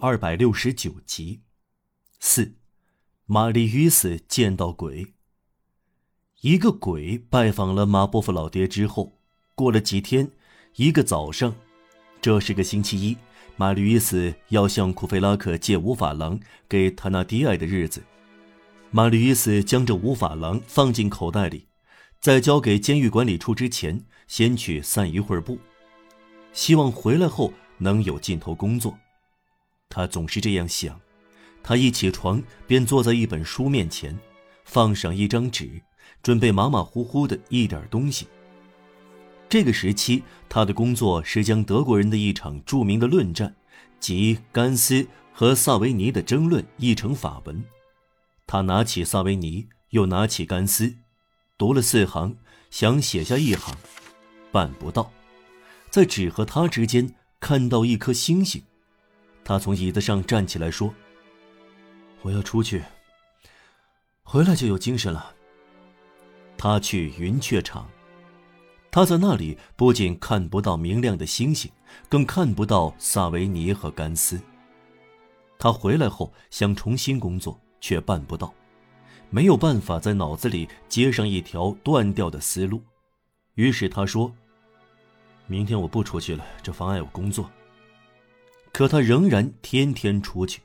二百六十九集，四，玛丽与死见到鬼。一个鬼拜访了马波夫老爹之后，过了几天，一个早上，这是个星期一，玛丽与死要向库菲拉克借五法郎给塔纳迪埃的日子。玛丽与死将这五法郎放进口袋里，在交给监狱管理处之前，先去散一会儿步，希望回来后能有劲头工作。他总是这样想，他一起床便坐在一本书面前，放上一张纸，准备马马虎虎的一点东西。这个时期，他的工作是将德国人的一场著名的论战，即甘斯和萨维尼的争论译成法文。他拿起萨维尼，又拿起甘斯，读了四行，想写下一行，办不到，在纸和他之间看到一颗星星。他从椅子上站起来说：“我要出去，回来就有精神了。”他去云雀场，他在那里不仅看不到明亮的星星，更看不到萨维尼和甘斯。他回来后想重新工作，却办不到，没有办法在脑子里接上一条断掉的思路。于是他说：“明天我不出去了，这妨碍我工作。”可他仍然天天出去。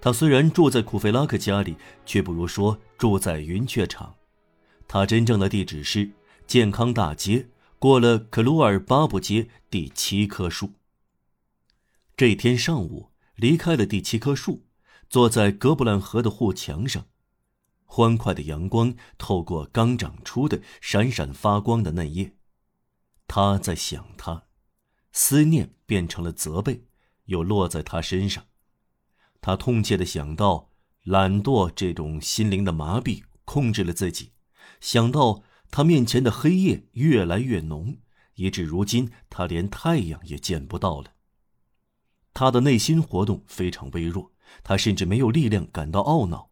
他虽然住在库菲拉克家里，却不如说住在云雀场。他真正的地址是健康大街，过了克鲁尔巴布街第七棵树。这天上午，离开了第七棵树，坐在格布兰河的护墙上，欢快的阳光透过刚长出的闪闪发光的嫩叶。他在想他，思念变成了责备。又落在他身上，他痛切的想到，懒惰这种心灵的麻痹控制了自己，想到他面前的黑夜越来越浓，以至如今他连太阳也见不到了。他的内心活动非常微弱，他甚至没有力量感到懊恼。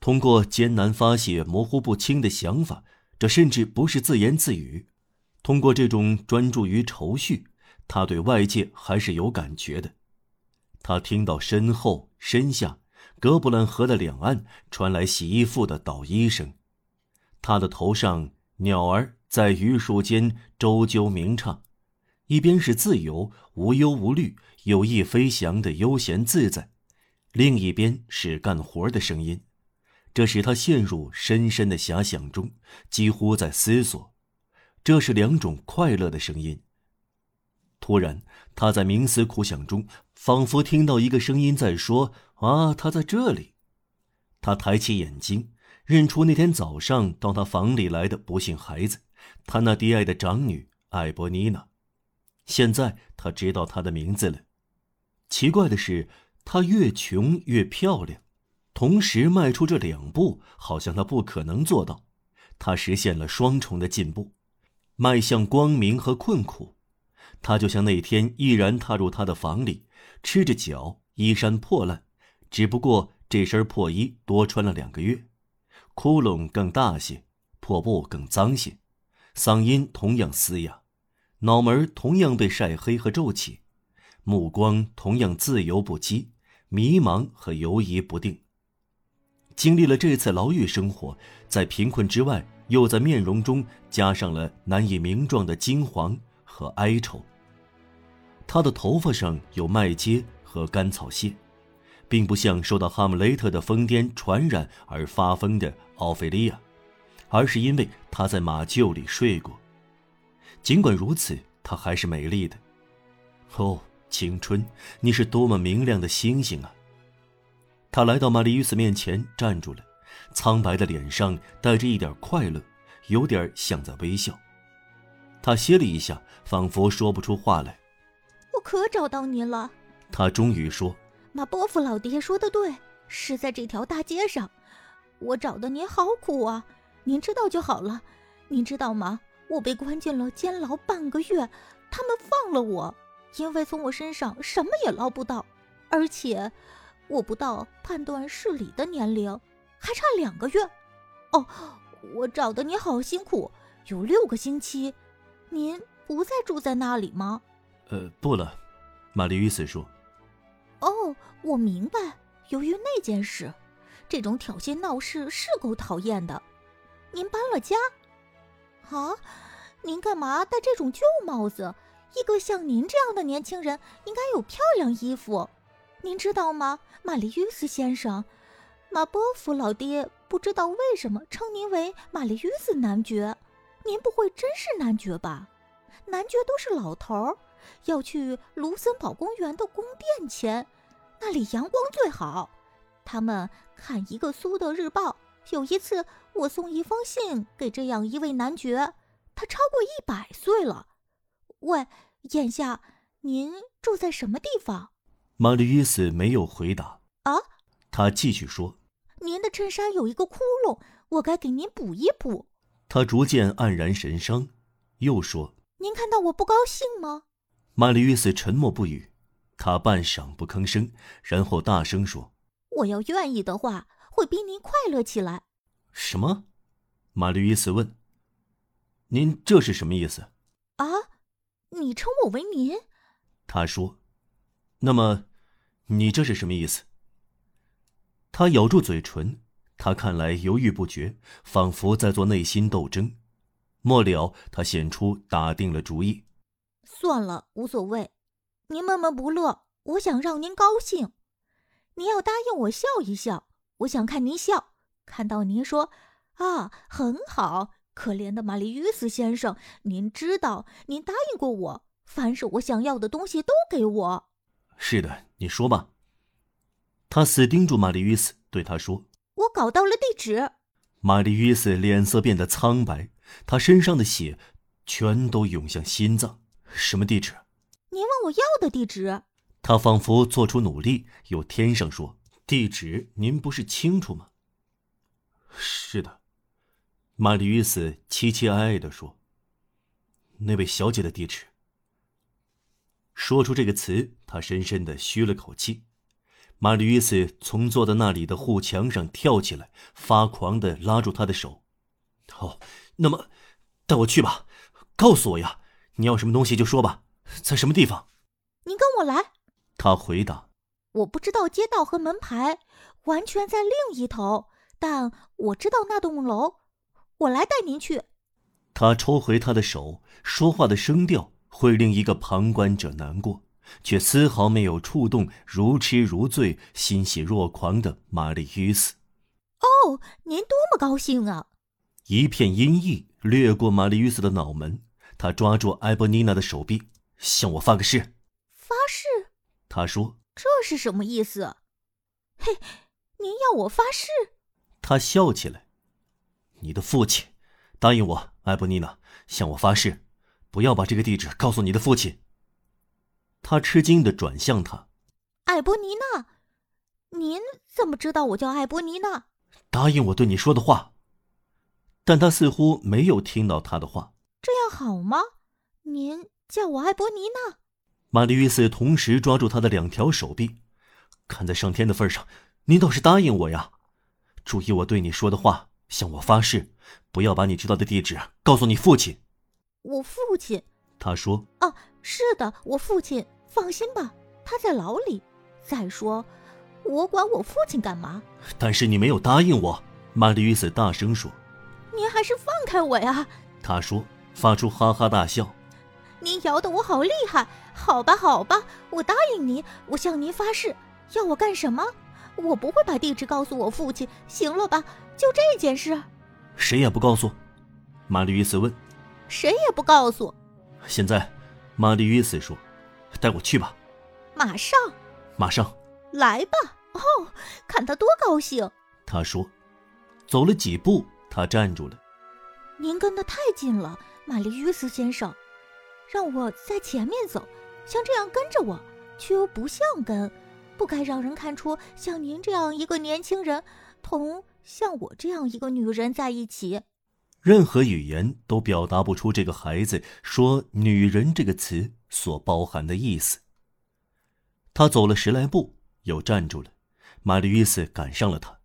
通过艰难发泄模糊不清的想法，这甚至不是自言自语。通过这种专注于愁绪。他对外界还是有感觉的，他听到身后、身下、格布兰河的两岸传来洗衣服的捣衣声，他的头上鸟儿在榆树间周啾鸣唱，一边是自由、无忧无虑、有意飞翔的悠闲自在，另一边是干活的声音，这使他陷入深深的遐想中，几乎在思索，这是两种快乐的声音。突然，他在冥思苦想中，仿佛听到一个声音在说：“啊，他在这里。”他抬起眼睛，认出那天早上到他房里来的不幸孩子，他那低矮的长女艾波妮娜。现在他知道她的名字了。奇怪的是，她越穷越漂亮，同时迈出这两步，好像她不可能做到。她实现了双重的进步，迈向光明和困苦。他就像那天毅然踏入他的房里，赤着脚，衣衫破烂，只不过这身破衣多穿了两个月，窟窿更大些，破布更脏些，嗓音同样嘶哑，脑门同样被晒黑和皱起，目光同样自由不羁，迷茫和犹疑不定。经历了这次牢狱生活，在贫困之外，又在面容中加上了难以名状的金黄。和哀愁。他的头发上有麦秸和干草屑，并不像受到哈姆雷特的疯癫传染而发疯的奥菲利亚，而是因为他在马厩里睡过。尽管如此，她还是美丽的。哦，青春，你是多么明亮的星星啊！他来到玛丽·与斯面前站住了，苍白的脸上带着一点快乐，有点像在微笑。他歇了一下，仿佛说不出话来。我可找到您了。他终于说：“马波夫老爹说的对，是在这条大街上。我找的您好苦啊，您知道就好了。您知道吗？我被关进了监牢半个月，他们放了我，因为从我身上什么也捞不到，而且我不到判断事理的年龄，还差两个月。哦，我找的你好辛苦，有六个星期。”您不再住在那里吗？呃，不了，玛丽·与斯说。哦，我明白。由于那件事，这种挑衅闹事是够讨厌的。您搬了家？啊？您干嘛戴这种旧帽子？一个像您这样的年轻人应该有漂亮衣服。您知道吗，玛丽约斯先生？马波夫老爹不知道为什么称您为玛丽约斯男爵。您不会真是男爵吧？男爵都是老头儿，要去卢森堡公园的宫殿前，那里阳光最好。他们看一个苏德日报。有一次，我送一封信给这样一位男爵，他超过一百岁了。喂，眼下您住在什么地方？玛丽伊斯没有回答。啊？他继续说：“您的衬衫有一个窟窿，我该给您补一补。”他逐渐黯然神伤，又说：“您看到我不高兴吗？”玛丽约斯沉默不语，他半晌不吭声，然后大声说：“我要愿意的话。”会逼您快乐起来。什么？玛丽·约斯问。您这是什么意思？啊，你称我为您？他说。那么，你这是什么意思？他咬住嘴唇，他看来犹豫不决，仿佛在做内心斗争。末了，他显出打定了主意。算了，无所谓。您闷闷不乐，我想让您高兴。您要答应我笑一笑。我想看您笑，看到您说：“啊，很好。”可怜的玛丽约斯先生，您知道，您答应过我，凡是我想要的东西都给我。是的，你说吧。他死盯住玛丽约斯，对他说：“我搞到了地址。”玛丽约斯脸色变得苍白，她身上的血全都涌向心脏。什么地址？您问我要的地址。他仿佛做出努力，又添上说。地址您不是清楚吗？是的，玛丽约斯凄凄哀哀的说：“那位小姐的地址。”说出这个词，他深深的吁了口气。玛丽约斯从坐在那里的护墙上跳起来，发狂地拉住他的手：“哦，那么，带我去吧，告诉我呀，你要什么东西就说吧，在什么地方？”您跟我来。他回答。我不知道街道和门牌，完全在另一头。但我知道那栋楼，我来带您去。他抽回他的手，说话的声调会令一个旁观者难过，却丝毫没有触动如痴如醉、欣喜若狂的玛丽·约斯。哦，您多么高兴啊！一片阴翳掠过玛丽·约斯的脑门，他抓住埃博妮娜的手臂，向我发个誓。发誓？他说。这是什么意思？嘿，您要我发誓？他笑起来。你的父亲，答应我，埃博妮娜，向我发誓，不要把这个地址告诉你的父亲。他吃惊的转向他。艾博尼娜，您怎么知道我叫艾博尼娜？答应我对你说的话。但他似乎没有听到他的话。这样好吗？您叫我艾博尼娜。玛丽约斯同时抓住他的两条手臂，看在上天的份上，您倒是答应我呀！注意我对你说的话，向我发誓，不要把你知道的地址告诉你父亲。我父亲？他说。哦，是的，我父亲。放心吧，他在牢里。再说，我管我父亲干嘛？但是你没有答应我，玛丽约斯大声说。您还是放开我呀！他说，发出哈哈大笑。您摇得我好厉害，好吧，好吧，我答应你，我向您发誓，要我干什么？我不会把地址告诉我父亲，行了吧？就这件事，谁也不告诉。玛丽·约斯问：“谁也不告诉？”现在，玛丽·约斯说：“带我去吧。”马上，马上，来吧！哦，看他多高兴。他说：“走了几步，他站住了。您跟得太近了，玛丽·约斯先生。”让我在前面走，像这样跟着我，却又不像跟，不该让人看出像您这样一个年轻人同像我这样一个女人在一起。任何语言都表达不出这个孩子说“女人”这个词所包含的意思。他走了十来步，又站住了。玛丽·伊斯赶上了他，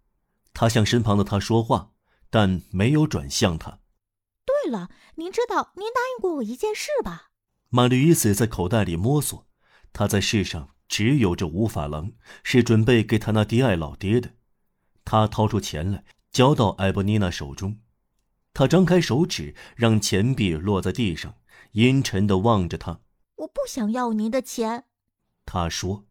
他向身旁的他说话，但没有转向他。对了，您知道您答应过我一件事吧？玛丽·伊斯在口袋里摸索，他在世上只有这五法郎是准备给他那低爱老爹的。他掏出钱来，交到艾博妮娜手中。他张开手指，让钱币落在地上，阴沉的望着他。我不想要您的钱，他说。